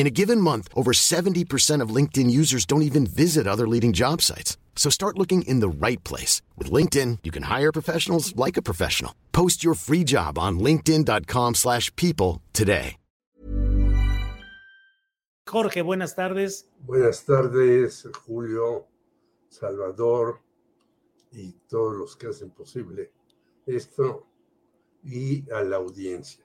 In a given month, over 70% of LinkedIn users don't even visit other leading job sites. So start looking in the right place. With LinkedIn, you can hire professionals like a professional. Post your free job on linkedin.com slash people today. Jorge, buenas tardes. Buenas tardes, Julio, Salvador y todos los que hacen posible esto y a la audiencia.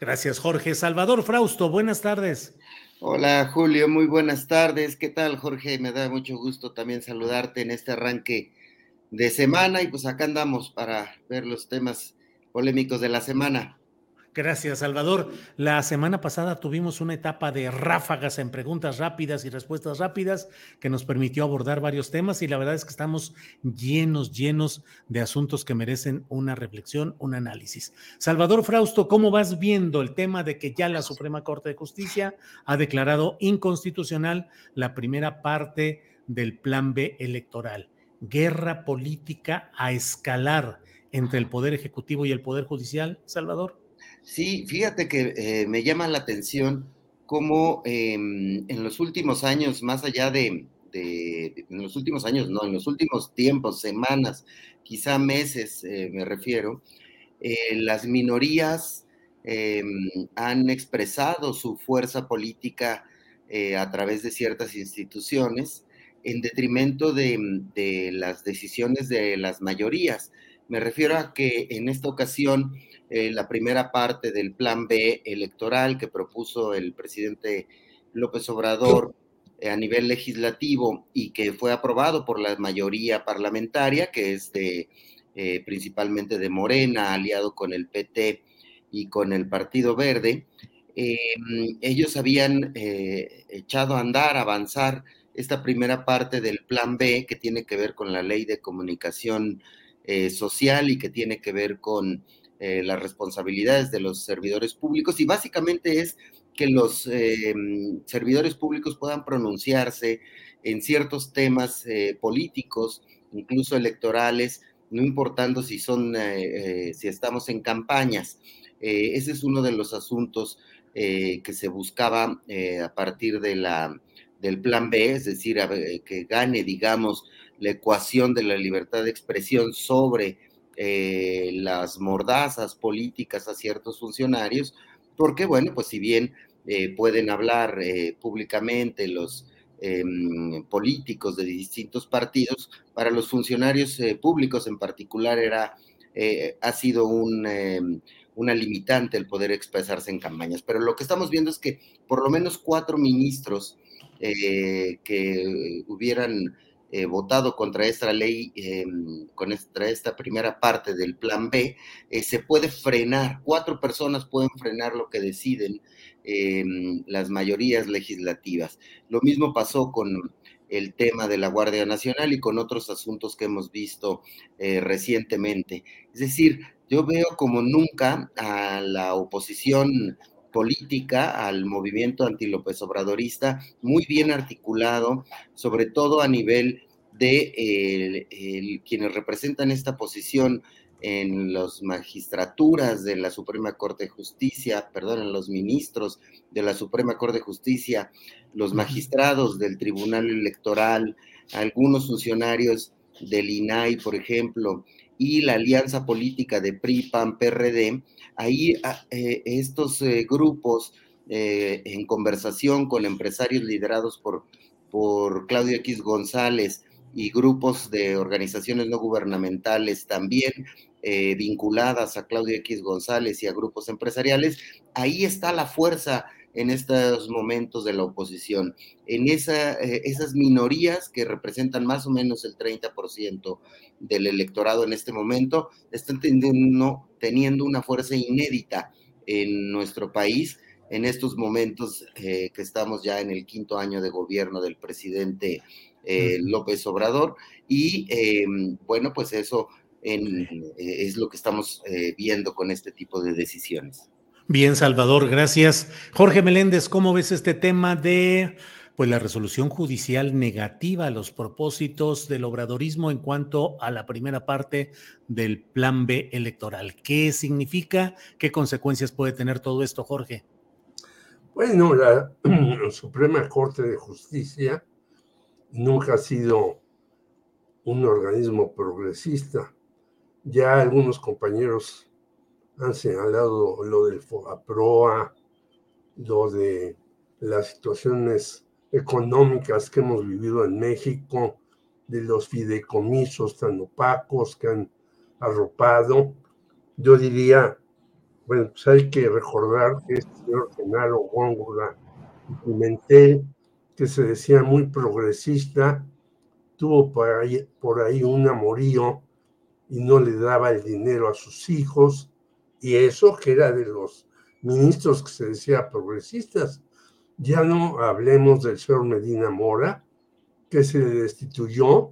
Gracias, Jorge. Salvador Frausto, buenas tardes. Hola, Julio, muy buenas tardes. ¿Qué tal, Jorge? Me da mucho gusto también saludarte en este arranque de semana y pues acá andamos para ver los temas polémicos de la semana. Gracias, Salvador. La semana pasada tuvimos una etapa de ráfagas en preguntas rápidas y respuestas rápidas que nos permitió abordar varios temas y la verdad es que estamos llenos, llenos de asuntos que merecen una reflexión, un análisis. Salvador Frausto, ¿cómo vas viendo el tema de que ya la Suprema Corte de Justicia ha declarado inconstitucional la primera parte del Plan B electoral? Guerra política a escalar entre el Poder Ejecutivo y el Poder Judicial, Salvador. Sí, fíjate que eh, me llama la atención cómo em, en los últimos años, más allá de, en los últimos años, no, en los últimos tiempos, semanas, quizá meses eh, me refiero, eh, las minorías em, han expresado su fuerza política a través de ciertas instituciones en detrimento de las decisiones de las mayorías. Me refiero a que en esta ocasión eh, la primera parte del plan B electoral que propuso el presidente López Obrador eh, a nivel legislativo y que fue aprobado por la mayoría parlamentaria, que es de, eh, principalmente de Morena, aliado con el PT y con el Partido Verde, ellos habían echado a andar, avanzar esta primera parte del plan B que tiene que ver con la ley de comunicación social y que tiene que ver con eh, las responsabilidades de los servidores públicos y básicamente es que los eh, servidores públicos puedan pronunciarse en ciertos temas eh, políticos, incluso electorales, no importando si son, si estamos en campañas. ese es uno de los asuntos que se buscaba a partir de la, del plan B, es decir, que gane, digamos, la ecuación de la libertad de expresión sobre eh, las mordazas políticas a ciertos funcionarios, porque, bueno, pues si bien eh, pueden hablar eh, públicamente los em, políticos de distintos partidos, para los funcionarios públicos en particular era, ha sido em, una limitante el poder expresarse en campañas. Pero lo que estamos viendo es que por lo menos cuatro ministros que hubieran eh, votado contra esta ley, em, contra esta primera parte del plan B, eh, se puede frenar, cuatro personas pueden frenar lo que deciden em, las mayorías legislativas. Lo mismo pasó con el tema de la Guardia Nacional y con otros asuntos que hemos visto eh, recientemente. Es decir, yo veo como nunca a la oposición política, al movimiento anti-López Obradorista, muy bien articulado, sobre todo a nivel de quienes representan esta posición en las magistraturas de la Suprema Corte de Justicia, perdón, en los ministros de la Suprema Corte de Justicia, los magistrados del Tribunal Electoral, algunos funcionarios del INAI, por ejemplo, y la alianza política de PRI, PAN, PRD, ahí ah, eh, estos eh, grupos, eh, en conversación con empresarios liderados por por Claudio X González y grupos de organizaciones no gubernamentales también eh, vinculadas a Claudio X González y a grupos empresariales, ahí está la fuerza en estos momentos de la oposición, en esa, eh, esas minorías que representan más o menos el 30% del electorado en este momento, están teniendo, teniendo una fuerza inédita en nuestro país en estos momentos eh, que estamos ya en el quinto año de gobierno del presidente eh, López Obrador. Y em, bueno, pues eso es lo que estamos viendo con este tipo de decisiones. Bien, Salvador, gracias. Jorge Meléndez, ¿cómo ves este tema de pues la resolución judicial negativa a los propósitos del obradorismo en cuanto a la primera parte del plan B electoral? ¿Qué significa? ¿Qué consecuencias puede tener todo esto, Jorge? Bueno, la Suprema Corte de Justicia nunca ha sido un organismo progresista. Ya algunos compañeros han señalado lo del FOAPROA, lo de las situaciones económicas que hemos vivido en México, de los fideicomisos tan opacos que han arropado. Yo diría, bueno, pues hay que recordar que este señor Genaro Góngora Pimentel, que se decía muy progresista, tuvo por ahí, por ahí un amorío y no le daba el dinero a sus hijos y eso que era de los ministros que se decía progresistas. Ya no hablemos del señor Medina Mora, que se le destituyó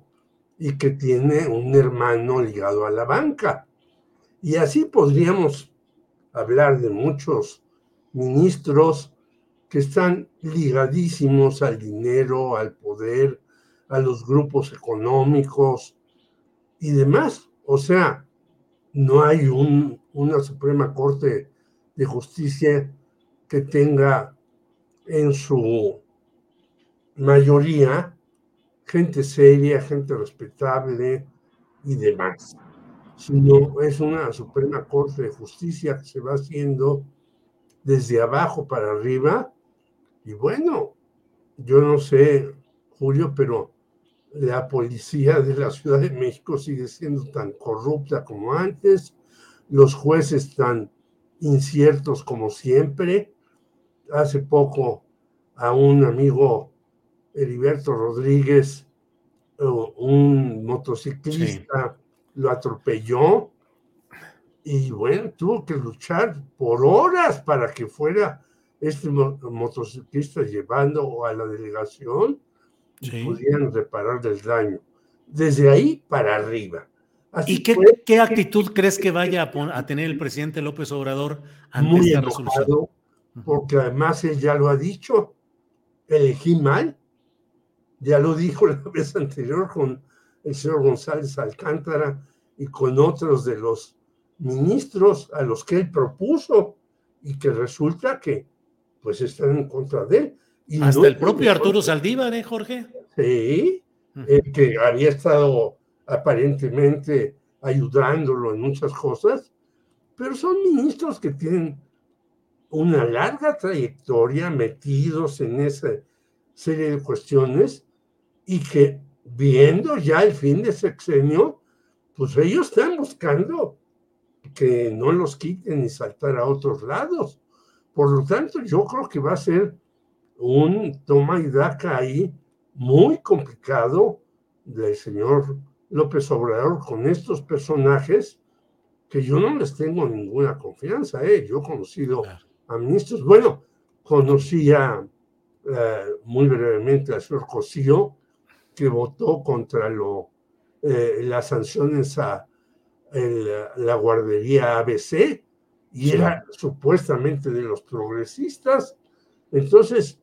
y que tiene un hermano ligado a la banca. Y así podríamos hablar de muchos ministros que están ligadísimos al dinero, al poder, a los grupos económicos y demás. O sea, no hay un, una Suprema Corte de Justicia que tenga en su mayoría gente seria, gente respetable y demás, sino es una Suprema Corte de Justicia que se va haciendo desde abajo para arriba. Y bueno, yo no sé, Julio, pero la policía de la Ciudad de México sigue siendo tan corrupta como antes, los jueces tan inciertos como siempre. Hace poco a un amigo Heriberto Rodríguez, un motociclista, lo atropelló y bueno, tuvo que luchar por horas para que fuera este motociclista llevando a la delegación sí. pudieran reparar el daño. Desde ahí para arriba. ¿Y qué, qué, actitud crees que vaya a, tener el presidente López Obrador ante Muy esta resolución? Porque además él ya lo ha dicho, elegí mal, ya lo dijo la vez anterior con el señor González Alcántara y con otros de los ministros a los que él propuso y que resulta que pues están en contra de él. Hasta el propio Arturo Saldívar, ¿eh, Jorge? Sí, que había estado aparentemente ayudándolo en muchas cosas, pero son ministros que tienen una larga trayectoria metidos en esa serie de cuestiones y que viendo ya el fin de sexenio, pues ellos están buscando que no los quiten y saltar a otros lados. Por lo tanto, yo creo que va a ser un toma y daca ahí muy complicado del señor López Obrador con estos personajes que yo no les tengo ninguna confianza. ¿eh? Yo he conocido a ministros, bueno, conocía eh, muy brevemente al señor Cosío, que votó contra lo, eh, las sanciones a la guardería ABC y era supuestamente de los progresistas. Entonces,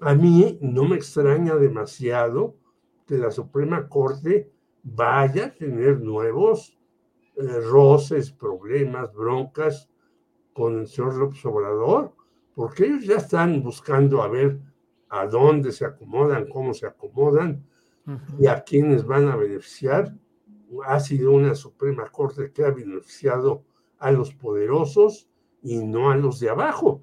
a mí no me extraña demasiado que la Suprema Corte vaya a tener nuevos eh, roces, problemas, broncas con el señor López Obrador, porque ellos ya están buscando a ver a dónde se acomodan, cómo se acomodan y a quiénes van a beneficiar. Ha sido una Suprema Corte que ha beneficiado a los poderosos y no a los de abajo.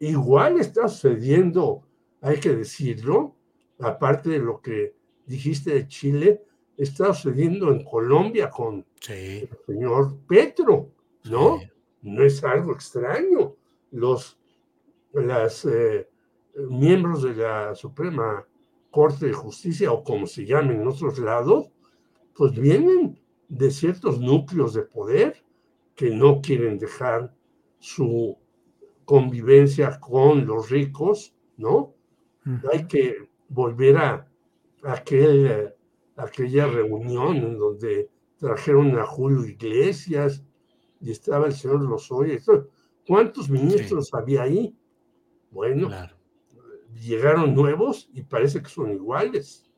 Igual está sucediendo hay que decirlo, aparte de lo que dijiste de Chile, está sucediendo en Colombia con el señor Petro, ¿no? No es algo extraño. Los las, eh, miembros de la Suprema Corte de Justicia, o como se llama en otros lados, pues vienen de ciertos núcleos de poder que no quieren dejar su convivencia con los ricos, ¿no? Hay que volver a aquel, aquella reunión en donde trajeron a Julio Iglesias y estaba el señor Lozoya. ¿Cuántos ministros había ahí? Bueno, llegaron nuevos y parece que son iguales.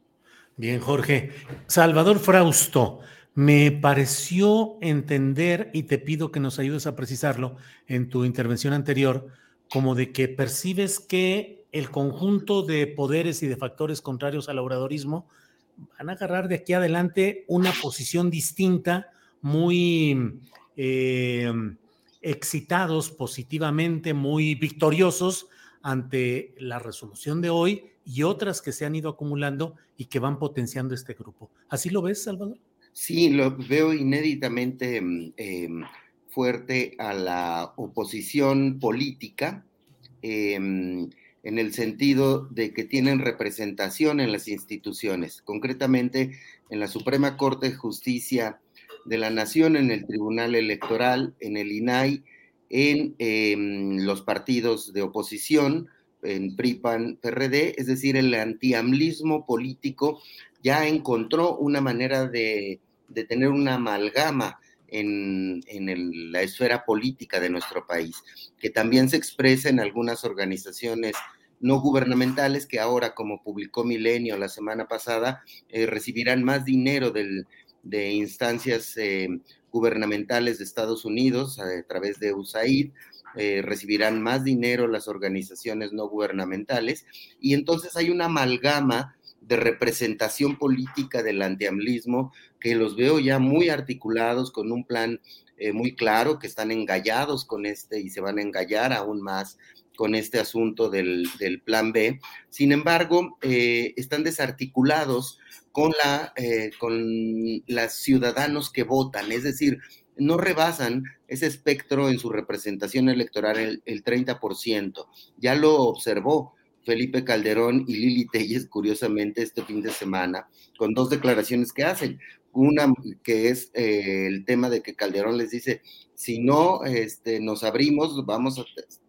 Bien, Jorge. Salvador Frausto, me pareció entender, y te pido que nos ayudes a precisarlo en tu intervención anterior, como de que percibes que el conjunto de poderes y de factores contrarios al obradorismo van a agarrar de aquí adelante una posición distinta, muy eh, excitados positivamente, muy victoriosos ante la resolución de hoy y otras que se han ido acumulando y que van potenciando este grupo. ¿Así lo ves, Salvador? Sí, lo veo inéditamente mm, em, fuerte a la oposición política, em, en el sentido de que tienen representación en las instituciones, concretamente en la Suprema Corte de Justicia de la Nación, en el Tribunal Electoral, en el INAI en em, los partidos de oposición, en PRIPAN, PRD, es decir, el antiamlismo político ya encontró una manera de, tener una amalgama en, la esfera política de nuestro país, que también se expresa en algunas organizaciones no gubernamentales que ahora, como publicó Milenio la semana pasada, eh, recibirán más dinero de instancias eh, gubernamentales de Estados Unidos a, través de USAID, eh, recibirán más dinero las organizaciones no gubernamentales y entonces hay una amalgama de representación política del antiamlismo que los veo ya muy articulados con un plan eh, muy claro, que están engallados con este y se van a engallar aún más con este asunto del, plan B. Sin embargo, eh, están desarticulados con, la, eh, con los ciudadanos que votan, es decir, no rebasan ese espectro en su representación electoral el, 30%. Ya lo observó Felipe Calderón y Lili Telles, curiosamente, este fin de semana, con dos declaraciones que hacen. Una que es eh, el tema de que Calderón les dice, si no este, nos abrimos, vamos a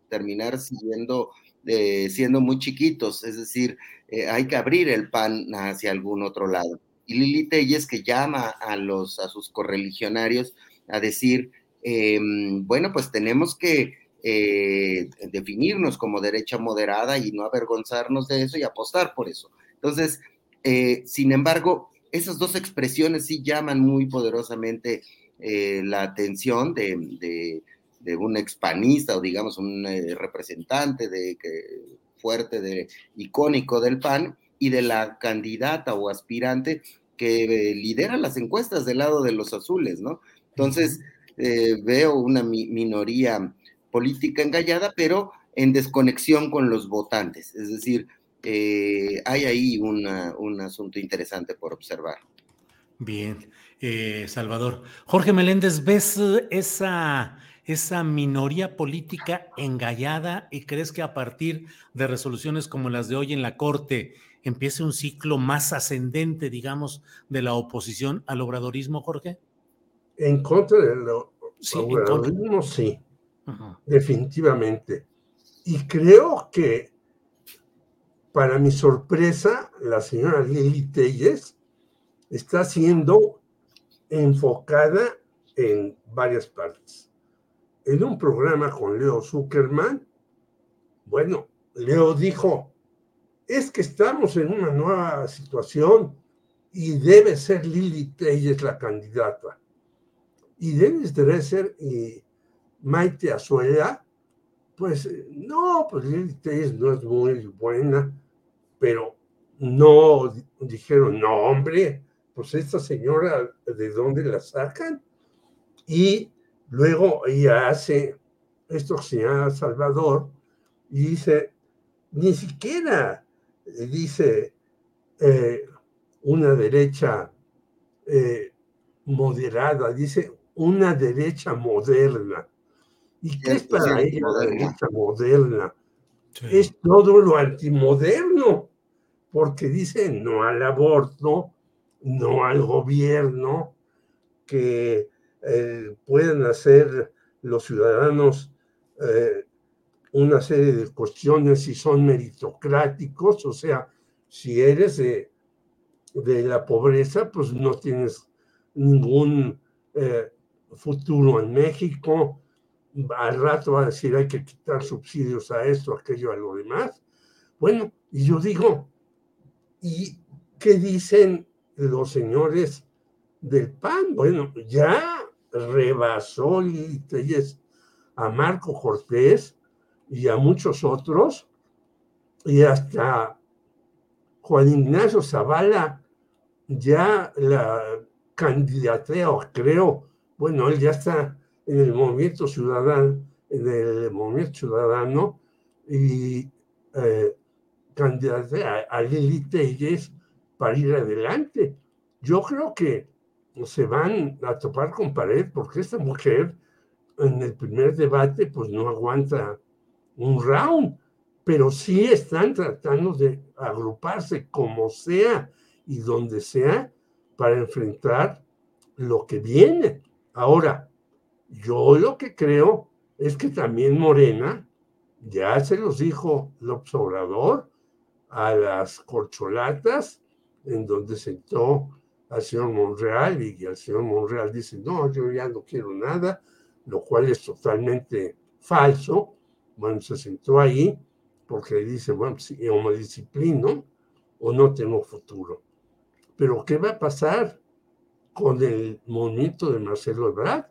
terminar siendo eh, siendo muy chiquitos, es decir, eh, hay que abrir el pan hacia algún otro lado. Y Lili Telles que llama a, los, a sus correligionarios a decir, em, bueno, pues tenemos que eh, definirnos como derecha moderada y no avergonzarnos de eso y apostar por eso. Entonces, sin embargo, esas dos expresiones sí llaman muy poderosamente la atención de, de un expanista o digamos un eh, representante de, fuerte, de, icónico del PAN y de la candidata o aspirante que eh, lidera las encuestas del lado de los azules, ¿no? Entonces, eh, veo una minoría política engallada, pero en desconexión con los votantes. Es decir, hay ahí un asunto interesante por observar. Bien, Salvador. Jorge Meléndez, ¿ves esa esa minoría política engallada y crees que a partir de resoluciones como las de hoy en la Corte empiece un ciclo más ascendente, digamos, de la oposición al obradorismo, Jorge? En contra del obradorismo, sí, definitivamente. Y creo que, para mi sorpresa, la señora Lili Telles está siendo enfocada en varias partes en un programa con Leo Zuckerman, bueno, Leo dijo, es que estamos en una nueva situación y debe ser Lili Telles la candidata. Y Dennis Dresser y Maite Azuela, pues no, pues no es muy buena, pero no dijeron, no, hombre, pues esta señora, ¿de dónde la sacan? Y Luego ella hace esto que se llama Salvador y dice, ni siquiera, dice, eh, una derecha eh, moderada, dice una derecha moderna. ¿Y qué es para ella la derecha moderna? Es todo lo antimoderno, porque dice no al aborto, no al gobierno, que eh, pueden hacer los ciudadanos eh, una serie de cuestiones si son meritocráticos, o sea, si eres de, de la pobreza, pues no tienes ningún eh, futuro en México. Al rato va a decir hay que quitar subsidios a esto, aquello, a lo demás. Bueno, y yo digo, ¿y qué dicen los señores del PAN? Bueno, ya rebasó a Marco Cortés y a muchos otros, y hasta Juan Ignacio Zavala ya la candidatea, creo, bueno, él ya está en el movimiento ciudadano, en el movimiento ciudadano, y eh, a Lili Telles para ir adelante. Yo creo que se van a topar con pared porque esta mujer en el primer debate pues no aguanta un round, pero sí están tratando de agruparse como sea y donde sea para enfrentar lo que viene. Ahora, yo lo que creo es que también Morena, ya se los dijo López Obrador, a las corcholatas, en donde sentó al señor Monreal y el señor Monreal dice, no, yo ya no quiero nada, lo cual es totalmente falso. Bueno, se sentó ahí porque dice, bueno, si pues, o me disciplino o no tengo futuro. Pero ¿qué va a pasar con el movimiento de Marcelo Ebrard?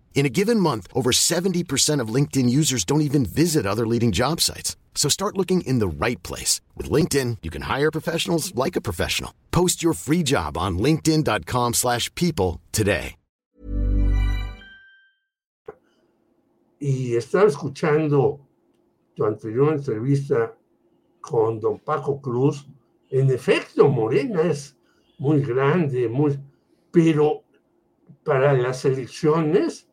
In a given month, over 70% of LinkedIn users don't even visit other leading job sites. So start looking in the right place. With LinkedIn, you can hire professionals like a professional. Post your free job on linkedin.com slash people today. Y estaba escuchando tu anterior entrevista con don Paco Cruz. En efecto, Morena es muy grande, muy... Pero para las elecciones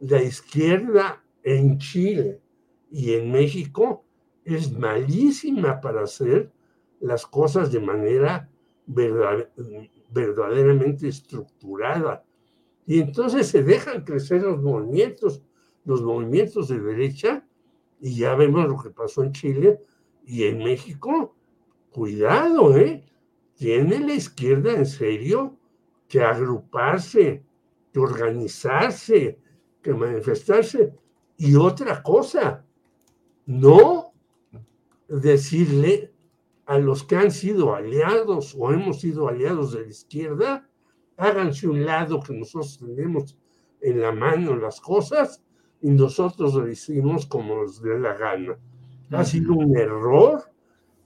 la izquierda en Chile y en México es malísima para hacer las cosas de manera verdaderamente estructurada. Y entonces se dejan crecer los movimientos, los movimientos de derecha, y ya vemos lo que pasó en Chile y en México. Cuidado, ¿eh? Tiene la izquierda en serio que agruparse, que organizarse, que manifestarse. Y otra cosa, no decirle a los que han sido aliados o hemos sido aliados de la izquierda, háganse un lado que nosotros tenemos en la mano las cosas y nosotros lo decimos como nos dé la gana. Ha sido un error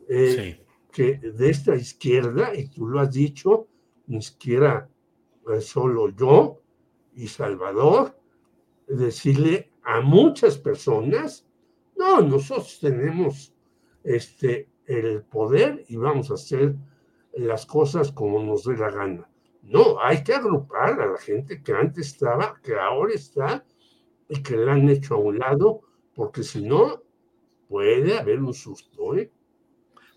eh, que de esta izquierda, y tú lo has dicho, ni siquiera eh, solo yo y Salvador, decirle a muchas personas, no, nosotros tenemos este, el poder y vamos a hacer las cosas como nos dé la gana. No, hay que agrupar a la gente que antes estaba, que ahora está y que la han hecho a un lado, porque si no, puede haber un susto. ¿eh?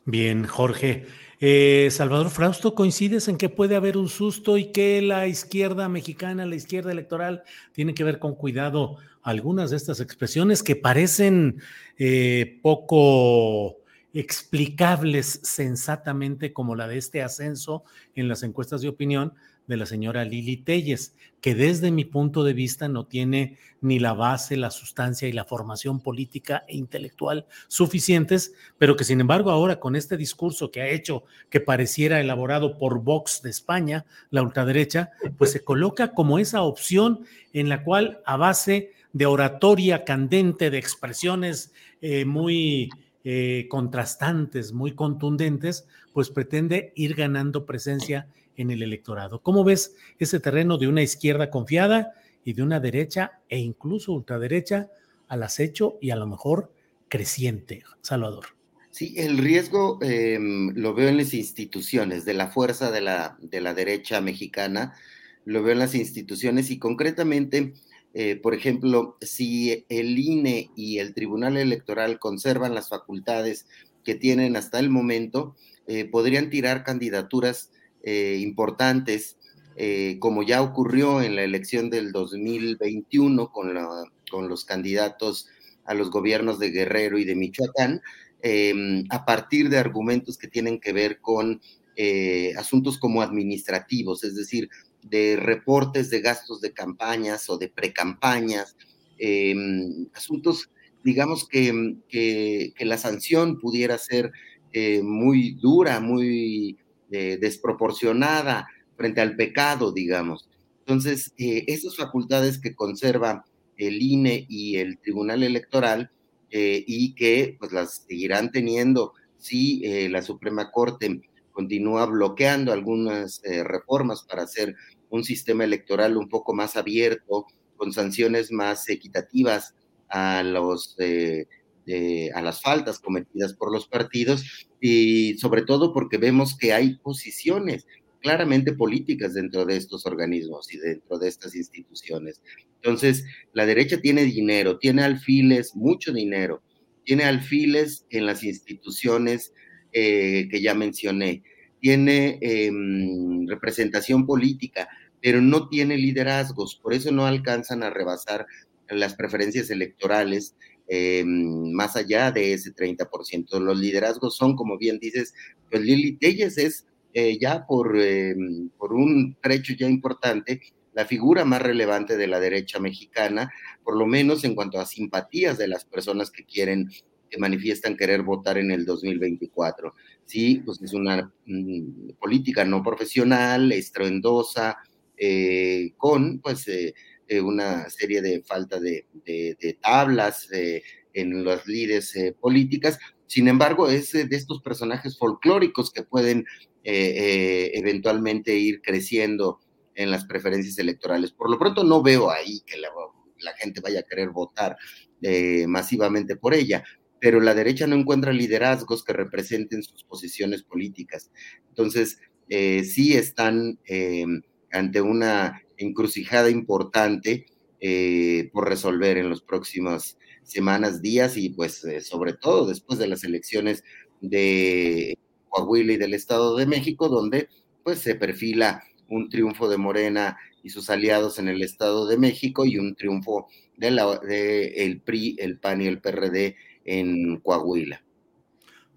Bien, Jorge. Eh, Salvador Frausto, ¿coincides en que puede haber un susto y que la izquierda mexicana, la izquierda electoral, tiene que ver con cuidado algunas de estas expresiones que parecen eh, poco explicables sensatamente como la de este ascenso en las encuestas de opinión de la señora Lili Telles, que desde mi punto de vista no tiene ni la base, la sustancia y la formación política e intelectual suficientes, pero que sin embargo ahora con este discurso que ha hecho que pareciera elaborado por Vox de España, la ultraderecha, pues se coloca como esa opción en la cual a base de oratoria candente, de expresiones eh, muy eh, contrastantes, muy contundentes, pues pretende ir ganando presencia en el electorado. ¿Cómo ves ese terreno de una izquierda confiada y de una derecha e incluso ultraderecha al acecho y a lo mejor creciente, Salvador? Sí, el riesgo em, lo veo en las instituciones, de la fuerza de la, de la derecha mexicana, lo veo en las instituciones y concretamente, eh, por ejemplo, si el INE y el Tribunal Electoral conservan las facultades que tienen hasta el momento, eh, podrían tirar candidaturas eh, importantes, eh, como ya ocurrió en la elección del 2021 con, los candidatos a los gobiernos de Guerrero y de Michoacán, em, a partir de argumentos que tienen que ver con eh, asuntos como administrativos, es decir, de reportes de gastos de campañas o de precampañas, em, asuntos, digamos, que, que, la sanción pudiera ser muy dura, muy eh, desproporcionada frente al pecado, digamos. Entonces, eh, esas facultades que conserva el INE y el Tribunal Electoral eh, y que pues las seguirán teniendo si la Suprema Corte continúa bloqueando algunas reformas para hacer un sistema electoral un poco más abierto, con sanciones más equitativas a los a las faltas cometidas por los partidos y sobre todo porque vemos que hay posiciones claramente políticas dentro de estos organismos y dentro de estas instituciones. Entonces, la derecha tiene dinero, tiene alfiles, mucho dinero, tiene alfiles en las instituciones eh, que ya mencioné, tiene em, representación política, pero no tiene liderazgos, por eso no alcanzan a rebasar las preferencias electorales eh, más allá de ese 30%. Los liderazgos son, como bien dices, pues Lili Telles es eh, ya por, eh, por un trecho ya importante la figura más relevante de la derecha mexicana, por lo menos en cuanto a simpatías de las personas que quieren, que manifiestan querer votar en el 2024. Sí, pues es una mm, política no profesional, estruendosa, con pues eh, una serie de falta de, tablas eh, en las líderes eh, políticas. Sin embargo, es de estos personajes folclóricos que pueden eventualmente ir creciendo en las preferencias electorales. Por lo pronto no veo ahí que la, gente vaya a querer votar masivamente por ella, pero la derecha no encuentra liderazgos que representen sus posiciones políticas. Entonces, sí están ante una encrucijada importante eh, por resolver en los próximos semanas, días y pues eh, sobre todo después de las elecciones de Coahuila y del Estado de México, donde pues se perfila un triunfo de Morena y sus aliados en el Estado de México y un triunfo de, la, de PRI, el PAN y el PRD en Coahuila.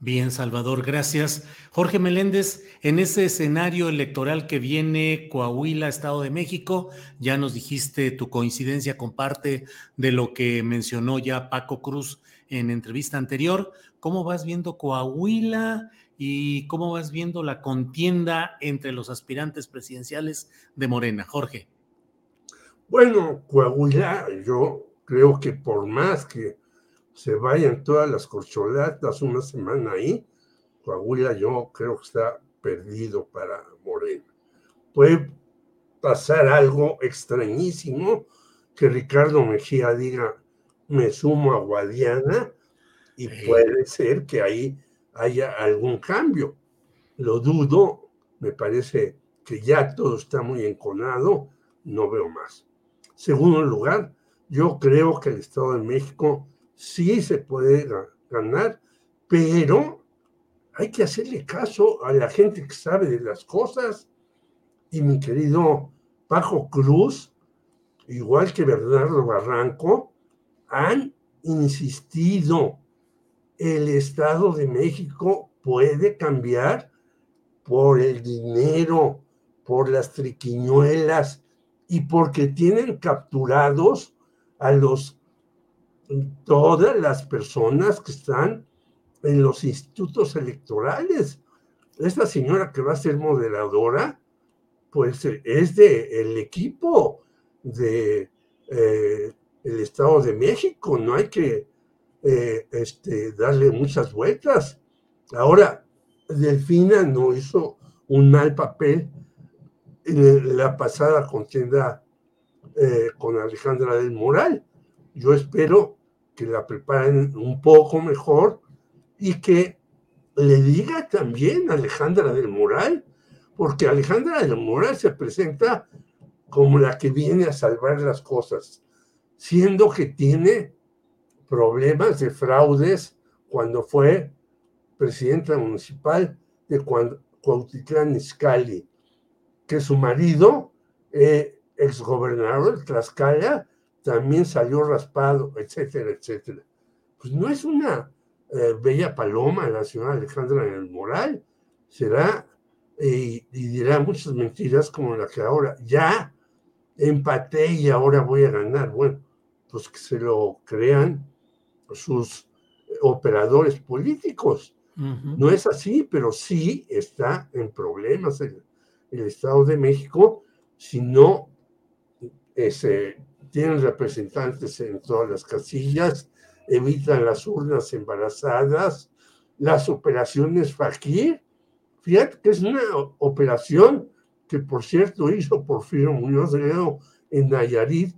Bien, Salvador, gracias. Jorge Meléndez, en ese escenario electoral que viene Coahuila, Estado de México, ya nos dijiste tu coincidencia con parte de lo que mencionó ya Paco Cruz en entrevista anterior. ¿Cómo vas viendo Coahuila y cómo vas viendo la contienda entre los aspirantes presidenciales de Morena? Jorge. Bueno, Coahuila, yo creo que por más que se vayan todas las corcholatas una semana ahí, Coahuila yo creo que está perdido para Morena. Puede pasar algo extrañísimo que Ricardo Mejía diga, me sumo a Guadiana y puede ser que ahí haya algún cambio. Lo dudo, me parece que ya todo está muy enconado, no veo más. Segundo lugar, yo creo que el Estado de México sí se puede ganar, pero hay que hacerle caso a la gente que sabe de las cosas. Y mi querido Pajo Cruz, igual que Bernardo Barranco, han insistido, el Estado de México puede cambiar por el dinero, por las triquiñuelas y porque tienen capturados a los todas las personas que están en los institutos electorales. Esta señora que va a ser moderadora, pues es de el equipo de eh, el Estado de México, no hay que eh, este, darle muchas vueltas. Ahora, Delfina no hizo un mal papel en la pasada contienda eh, con Alejandra del Moral. Yo espero que la preparen un poco mejor y que le diga también a Alejandra del Moral, porque Alejandra del Moral se presenta como la que viene a salvar las cosas, siendo que tiene problemas de fraudes cuando fue presidenta municipal de Cuautitlán Izcalli, que su marido, eh, exgobernador de Tlaxcala, también salió raspado, etcétera, etcétera. Pues no es una eh, bella paloma la señora Alejandra en el Moral, será y dirá muchas mentiras como la que ahora ya empaté y ahora voy a ganar. Bueno, pues que se lo crean sus operadores políticos. No es así, pero sí está en problemas el, el Estado de México si no ese, tienen representantes en todas las casillas, evitan las urnas embarazadas, las operaciones Fakir. Fíjate que es una operación que, por cierto, hizo Porfirio Muñoz Ledo en Nayarit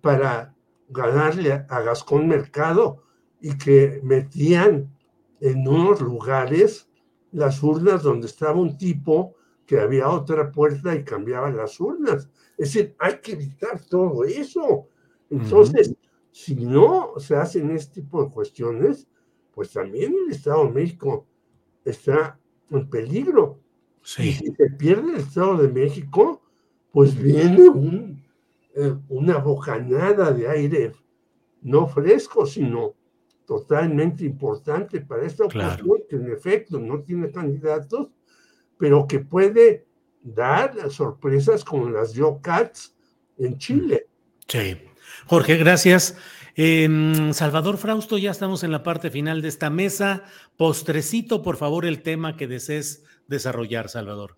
para ganarle a Gascón Mercado y que metían en unos lugares las urnas donde estaba un tipo que había otra puerta y cambiaba las urnas. Es decir, hay que evitar todo eso. Entonces, si no se hacen este tipo de cuestiones, pues también el Estado de México está en peligro. si se pierde el Estado de México, pues viene un, eh, una bocanada de aire no fresco, sino totalmente importante para esta ocasión, que en efecto no tiene candidatos, pero que puede dar sorpresas como las Yo Cats en Chile. Sí. Jorge, gracias. Salvador Frausto, ya estamos en la parte final de esta mesa. Postrecito, por favor, el tema que desees desarrollar, Salvador.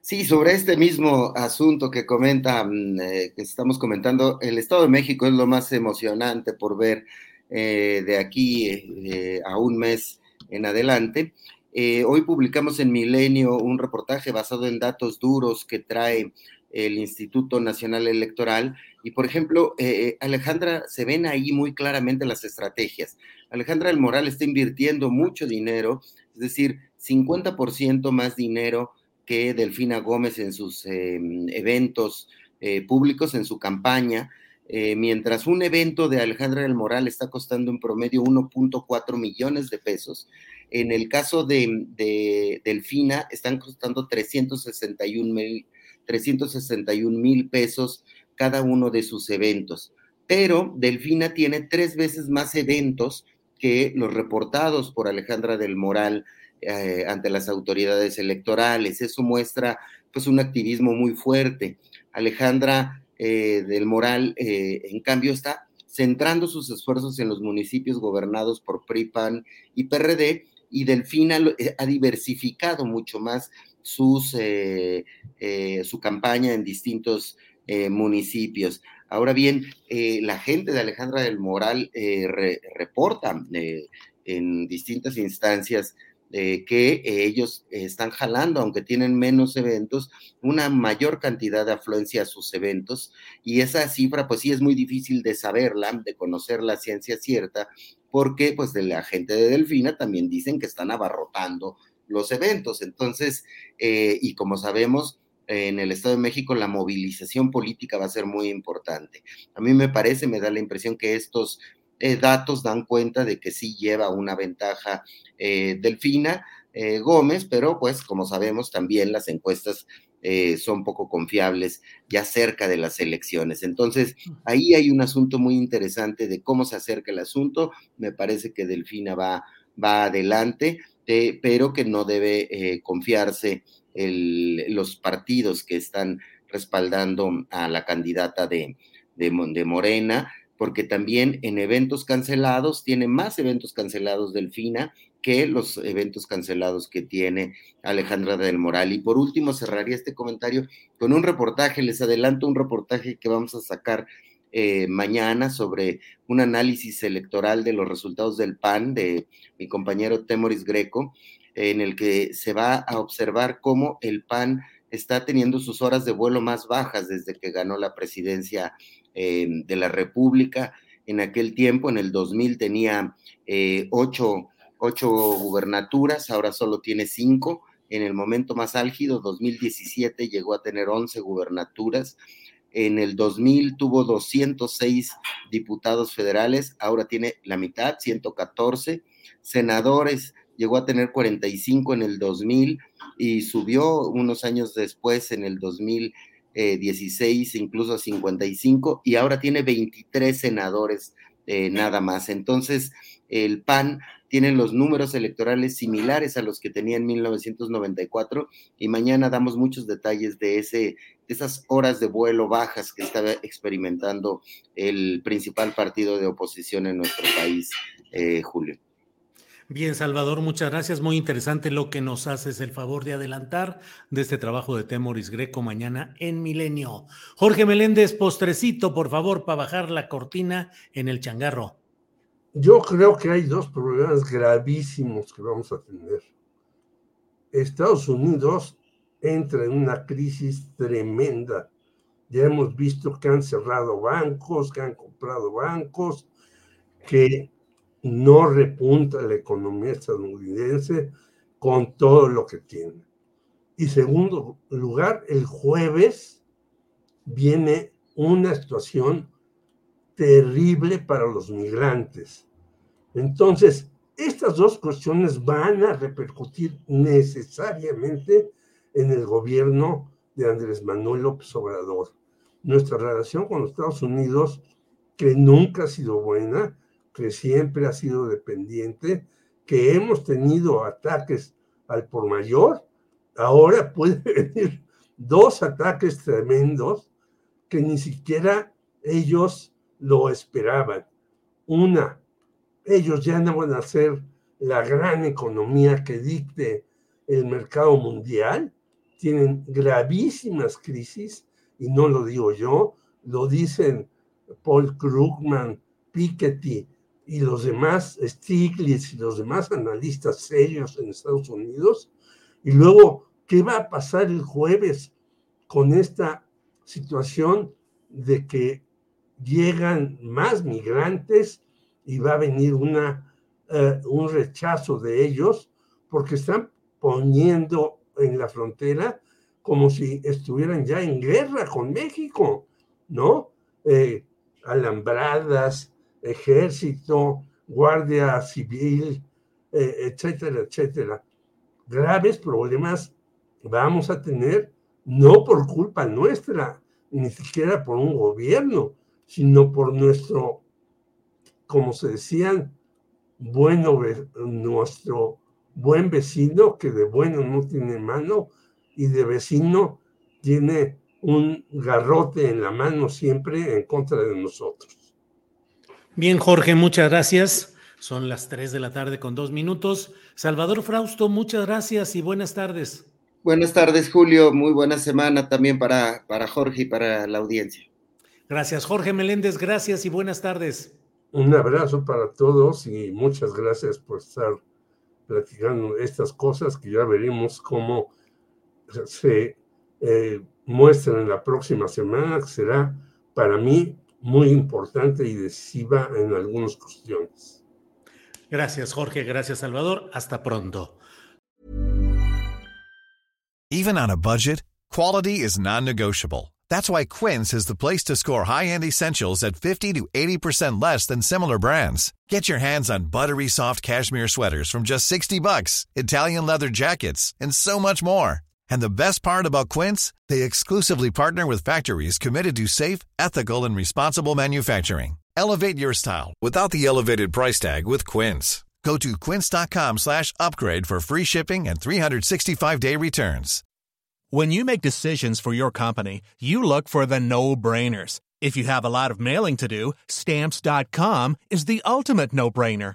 Sí, sobre este mismo asunto que comenta, mm, eh, que estamos comentando, el Estado de México es lo más emocionante por ver eh, de aquí eh, a un mes en adelante. Hoy publicamos en Milenio un reportaje basado en datos duros que trae el Instituto Nacional Electoral. Y, por ejemplo, Alejandra, se ven ahí muy claramente las estrategias. Alejandra del Moral está invirtiendo mucho dinero, es decir, 50% más dinero que Delfina Gómez en sus em, eventos eh, públicos, en su campaña, eh, mientras un evento de Alejandra del Moral está costando en promedio 1.4 millones de pesos. En el caso de, Delfina están costando 361 mil 361 mil pesos cada uno de sus eventos. Pero Delfina tiene tres veces más eventos que los reportados por Alejandra del Moral eh, ante las autoridades electorales. Eso muestra pues un activismo muy fuerte. Alejandra eh, del Moral, eh, en cambio, está centrando sus esfuerzos en los municipios gobernados por PRI, y PRD, y Delfina ha diversificado mucho más sus, su campaña en distintos municipios. Ahora bien, la gente de Alejandra del Moral reporta en distintas instancias eh, que ellos están jalando, aunque tienen menos eventos, una mayor cantidad de afluencia a sus eventos. Y esa cifra, pues sí es muy difícil de saberla, de conocer la ciencia cierta, porque pues de la gente de Delfina también dicen que están abarrotando los eventos. Entonces, eh, y como sabemos, en el Estado de México la movilización política va a ser muy importante. A mí me parece, me da la impresión que estos eh, datos dan cuenta de que sí lleva una ventaja eh, Delfina, eh, Gómez, pero pues como sabemos también las encuestas eh, son poco confiables ya cerca de las elecciones. Entonces, ahí hay un asunto muy interesante de cómo se acerca el asunto. Me parece que Delfina va, va adelante, pero que no debe confiarse los partidos que están respaldando a la candidata de, de, Morena, porque también en eventos cancelados, tiene más eventos cancelados Delfina que los eventos cancelados que tiene Alejandra del Moral. Y por último, cerraría este comentario con un reportaje, les adelanto un reportaje que vamos a sacar eh, mañana sobre un análisis electoral de los resultados del PAN de mi compañero Temoris Greco, en el que se va a observar cómo el PAN está teniendo sus horas de vuelo más bajas desde que ganó la presidencia de la República. En aquel tiempo, en el 2000, tenía eh, ocho, ocho gubernaturas, ahora solo tiene cinco. En el momento más álgido, 2017, llegó a tener 11 gubernaturas. En el 2000 tuvo 206 diputados federales, ahora tiene la mitad, 114. Senadores, llegó a tener 45 en el 2000 y subió unos años después, en el 2016, incluso a 55, y ahora tiene 23 senadores eh, nada más. Entonces, el PAN tiene los números electorales similares a los que tenía en 1994 y mañana damos muchos detalles de, ese, de esas horas de vuelo bajas que estaba experimentando el principal partido de oposición en nuestro país, eh, Julio. Bien, Salvador, muchas gracias. Muy interesante lo que nos haces el favor de adelantar de este trabajo de Temoris Greco mañana en Milenio. Jorge Meléndez, postrecito, por favor, para bajar la cortina en el changarro. Yo creo que hay dos problemas gravísimos que vamos a tener. Estados Unidos entra en una crisis tremenda. Ya hemos visto que han cerrado bancos, que han comprado bancos, que no repunta la economía estadounidense con todo lo que tiene. Y segundo lugar, el jueves viene una situación terrible para los migrantes. Entonces, estas dos cuestiones van a repercutir necesariamente en el gobierno de Andrés Manuel López Obrador. Nuestra relación con los Estados Unidos, que nunca ha sido buena, que siempre ha sido dependiente, que hemos tenido ataques al por mayor, ahora puede venir dos ataques tremendos que ni siquiera ellos lo esperaban. Una, ellos ya no van a ser la gran economía que dicte el mercado mundial, tienen gravísimas crisis, y no lo digo yo, lo dicen Paul Krugman, Piketty, y los demás, Stiglitz y los demás analistas serios en Estados Unidos. Y luego, ¿qué va a pasar el jueves con esta situación de que llegan más migrantes y va a venir una, eh, un rechazo de ellos porque están poniendo en la frontera como si estuvieran ya en guerra con México, ¿no? Eh, alambradas, ejército, guardia civil, eh, etcétera, etcétera. Graves problemas vamos a tener no por culpa nuestra, ni siquiera por un gobierno, sino por nuestro, como se decían, bueno, nuestro buen vecino, que de bueno no tiene mano, y de vecino tiene un garrote en la mano siempre en contra de nosotros. Bien, Jorge, muchas gracias. Son las 3 de la tarde con dos minutos. Salvador Frausto, muchas gracias y buenas tardes. Buenas tardes, Julio. Muy buena semana también para, para Jorge y para la audiencia. Gracias, Jorge Meléndez. Gracias y buenas tardes. Un abrazo para todos y muchas gracias por estar platicando estas cosas que ya veremos cómo se eh, muestran en la próxima semana, que será para mí muy importante y decisiva en algunas cuestiones. Gracias, Jorge. Gracias, Salvador. Hasta pronto. Even on a budget, quality is non-negotiable. That's why Quince is the place to score high-end essentials at 50 to 80% less than similar brands. Get your hands on buttery soft cashmere sweaters from just 60 bucks, Italian leather jackets, and so much more. And the best part about Quince, they exclusively partner with factories committed to safe, ethical, and responsible manufacturing. Elevate your style without the elevated price tag with Quince. Go to quince.com slash upgrade for free shipping and 365-day returns. When you make decisions for your company, you look for the no-brainers. If you have a lot of mailing to do, stamps.com is the ultimate no-brainer.